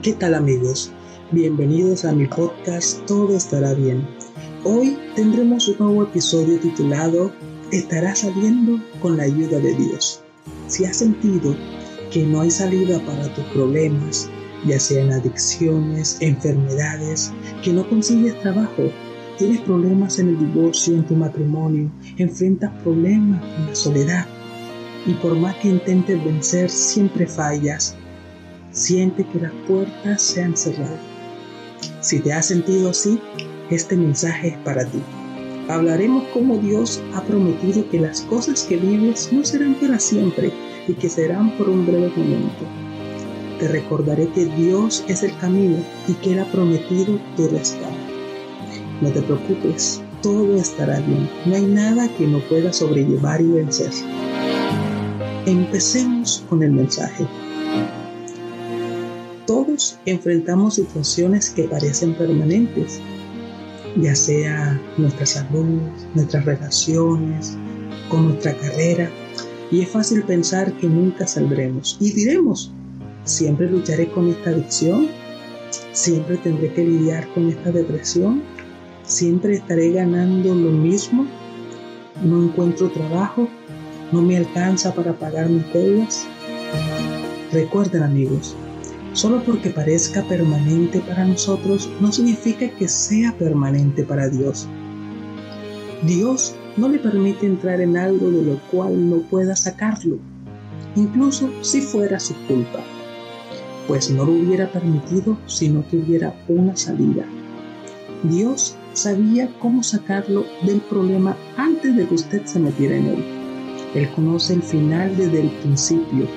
¿Qué tal amigos? Bienvenidos a mi podcast Todo estará bien. Hoy tendremos un nuevo episodio titulado Estará saliendo con la ayuda de Dios. Si has sentido que no hay salida para tus problemas, ya sean adicciones, enfermedades, que no consigues trabajo, tienes problemas en el divorcio, en tu matrimonio, enfrentas problemas en la soledad y por más que intentes vencer siempre fallas, siente que las puertas se han cerrado. Si te has sentido así, este mensaje es para ti. Hablaremos cómo Dios ha prometido que las cosas que vives no serán para siempre y que serán por un breve momento. Te recordaré que Dios es el camino y que Él ha prometido tu rescate. No te preocupes, todo estará bien. No hay nada que no pueda sobrellevar y vencer. Empecemos con el mensaje. Enfrentamos situaciones que parecen permanentes, ya sea nuestra salud, nuestras relaciones, con nuestra carrera, y es fácil pensar que nunca saldremos. Y diremos, siempre lucharé con esta adicción, siempre tendré que lidiar con esta depresión, siempre estaré ganando lo mismo, no encuentro trabajo, no me alcanza para pagar mis deudas. Recuerden amigos, Solo porque parezca permanente para nosotros no significa que sea permanente para Dios. Dios no le permite entrar en algo de lo cual no pueda sacarlo, incluso si fuera su culpa, pues no lo hubiera permitido si no tuviera una salida. Dios sabía cómo sacarlo del problema antes de que usted se metiera en él. Él conoce el final desde el principio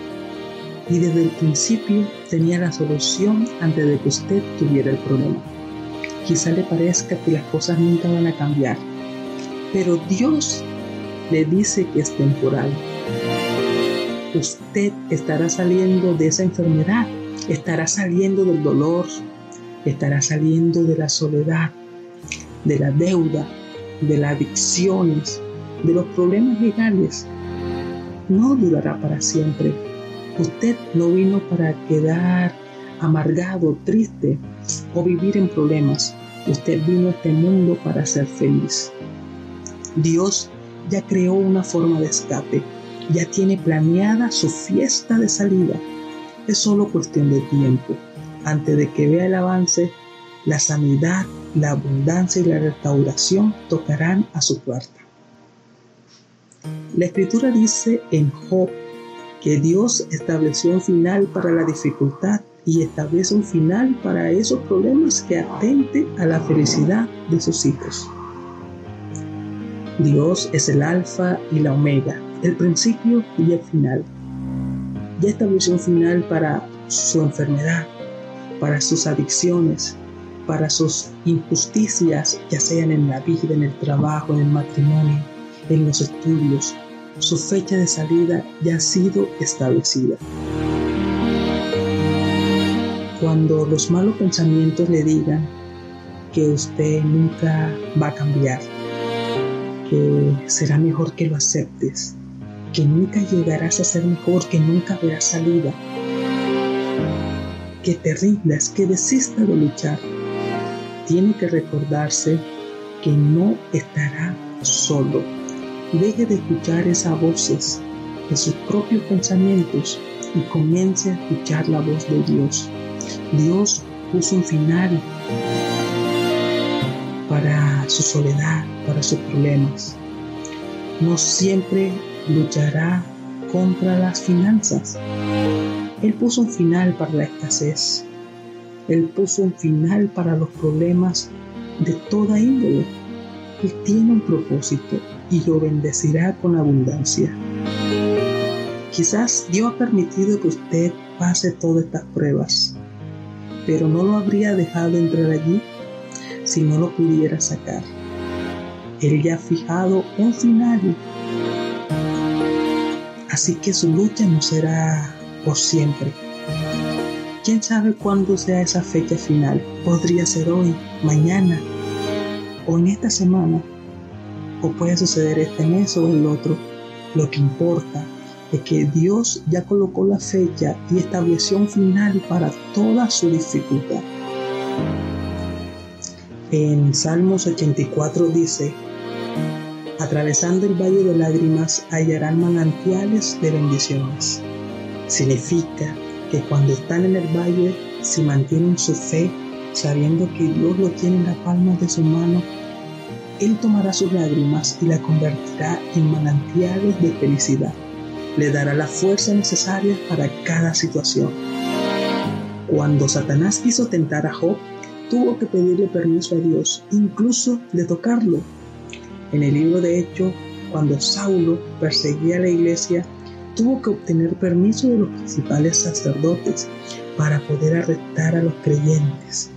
y desde el principio tenía la solución antes de que usted tuviera el problema. Quizá le parezca que las cosas nunca van a cambiar, pero Dios le dice que es temporal. Usted estará saliendo de esa enfermedad, estará saliendo del dolor, estará saliendo de la soledad, de la deuda, de las adicciones, de los problemas legales. No durará para siempre, Usted no vino para quedar amargado, triste o vivir en problemas. Usted vino a este mundo para ser feliz. Dios ya creó una forma de escape, ya tiene planeada su fiesta de salida. Es solo cuestión de tiempo. Antes de que vea el avance, la sanidad, la abundancia y la restauración tocarán a su puerta. La escritura dice en Job que Dios estableció un final para la dificultad y establece un final para esos problemas que atente a la felicidad de sus hijos. Dios es el alfa y la omega, el principio y el final. Ya estableció un final para su enfermedad, para sus adicciones, para sus injusticias, ya sean en la vida, en el trabajo, en el matrimonio, en los estudios, su fecha de salida ya ha sido establecida. Cuando los malos pensamientos le digan que usted nunca va a cambiar, que será mejor que lo aceptes, que nunca llegarás a ser mejor, que nunca verás salida, que te rindas, que desista de luchar, tiene que recordarse que no estará solo deje de escuchar esas voces de sus propios pensamientos y comience a escuchar la voz de Dios. Dios puso un final para su soledad, para sus problemas. No siempre luchará contra las finanzas. Él puso un final para la escasez. Él puso un final para los problemas de toda índole. Él tiene un propósito y lo bendecirá con abundancia. Quizás Dios ha permitido que usted pase todas estas pruebas, pero no lo habría dejado entrar allí si no lo pudiera sacar. Él ya ha fijado un final. Así que su lucha no será por siempre. ¿Quién sabe cuándo sea esa fecha final? Podría ser hoy, mañana o en esta semana o puede suceder este mes o el otro. Lo que importa es que Dios ya colocó la fecha y estableció un final para toda su dificultad. En Salmos 84 dice, atravesando el valle de lágrimas hallarán manantiales de bendiciones. Significa que cuando están en el valle, si mantienen su fe, sabiendo que Dios lo tiene en la palma de su mano, Él tomará sus lágrimas y la convertirá en manantiales de felicidad. Le dará la fuerza necesaria para cada situación. Cuando Satanás quiso tentar a Job, tuvo que pedirle permiso a Dios, incluso de tocarlo. En el libro de Hechos, cuando Saulo perseguía a la iglesia, tuvo que obtener permiso de los principales sacerdotes para poder arrestar a los creyentes.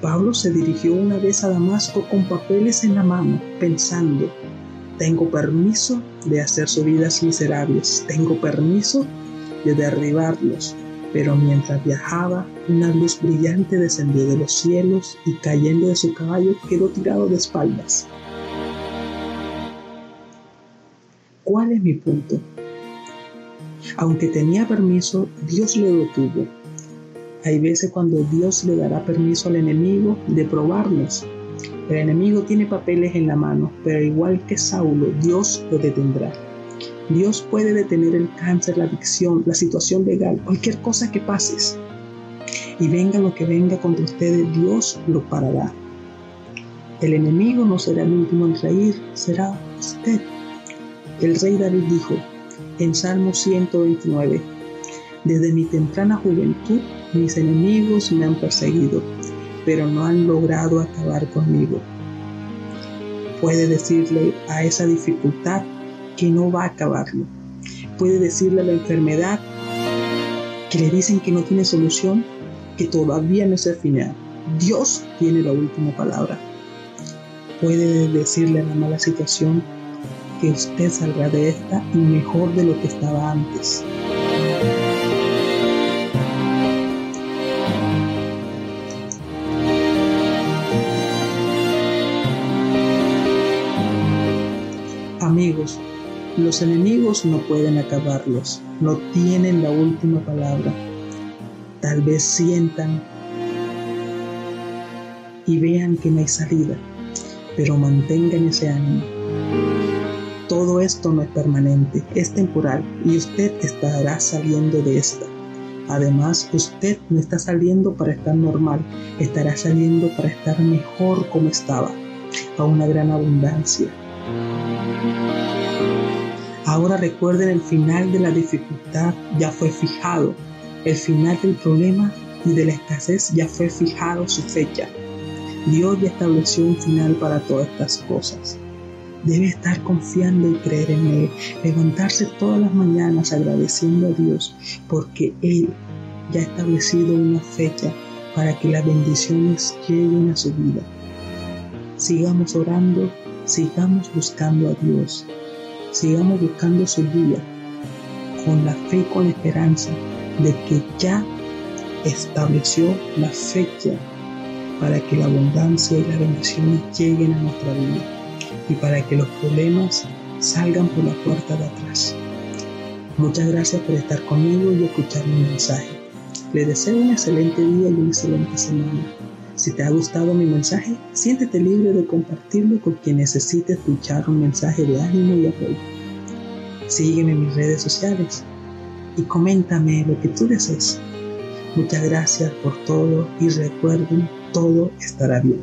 Pablo se dirigió una vez a Damasco con papeles en la mano, pensando, tengo permiso de hacer sus vidas miserables, tengo permiso de derribarlos. Pero mientras viajaba, una luz brillante descendió de los cielos y cayendo de su caballo quedó tirado de espaldas. ¿Cuál es mi punto? Aunque tenía permiso, Dios lo detuvo hay veces cuando Dios le dará permiso al enemigo de probarnos. El enemigo tiene papeles en la mano, pero igual que Saulo, Dios lo detendrá. Dios puede detener el cáncer, la adicción, la situación legal, cualquier cosa que pases. Y venga lo que venga contra ustedes, Dios lo parará. El enemigo no será el último en reír, será usted. El rey David dijo en Salmo 129, desde mi temprana juventud mis enemigos me han perseguido, pero no han logrado acabar conmigo. Puede decirle a esa dificultad que no va a acabarlo. Puede decirle a la enfermedad que le dicen que no tiene solución, que todavía no es el final. Dios tiene la última palabra. Puede decirle a la mala situación que usted saldrá de esta y mejor de lo que estaba antes. Los enemigos no pueden acabarlos, no tienen la última palabra. Tal vez sientan y vean que no hay salida, pero mantengan ese ánimo. Todo esto no es permanente, es temporal y usted estará saliendo de esta. Además, usted no está saliendo para estar normal, estará saliendo para estar mejor como estaba, a una gran abundancia. Ahora recuerden el final de la dificultad ya fue fijado, el final del problema y de la escasez ya fue fijado su fecha. Dios ya estableció un final para todas estas cosas. Debe estar confiando y creer en Él, levantarse todas las mañanas agradeciendo a Dios porque Él ya ha establecido una fecha para que las bendiciones lleguen a su vida. Sigamos orando sigamos buscando a Dios, sigamos buscando su guía, con la fe y con la esperanza de que ya estableció la fecha para que la abundancia y las bendiciones lleguen a nuestra vida y para que los problemas salgan por la puerta de atrás. Muchas gracias por estar conmigo y escuchar mi mensaje. Les deseo un excelente día y una excelente semana. Si te ha gustado mi mensaje, siéntete libre de compartirlo con quien necesite escuchar un mensaje de ánimo y apoyo. Sígueme en mis redes sociales y coméntame lo que tú desees. Muchas gracias por todo y recuerden, todo estará bien.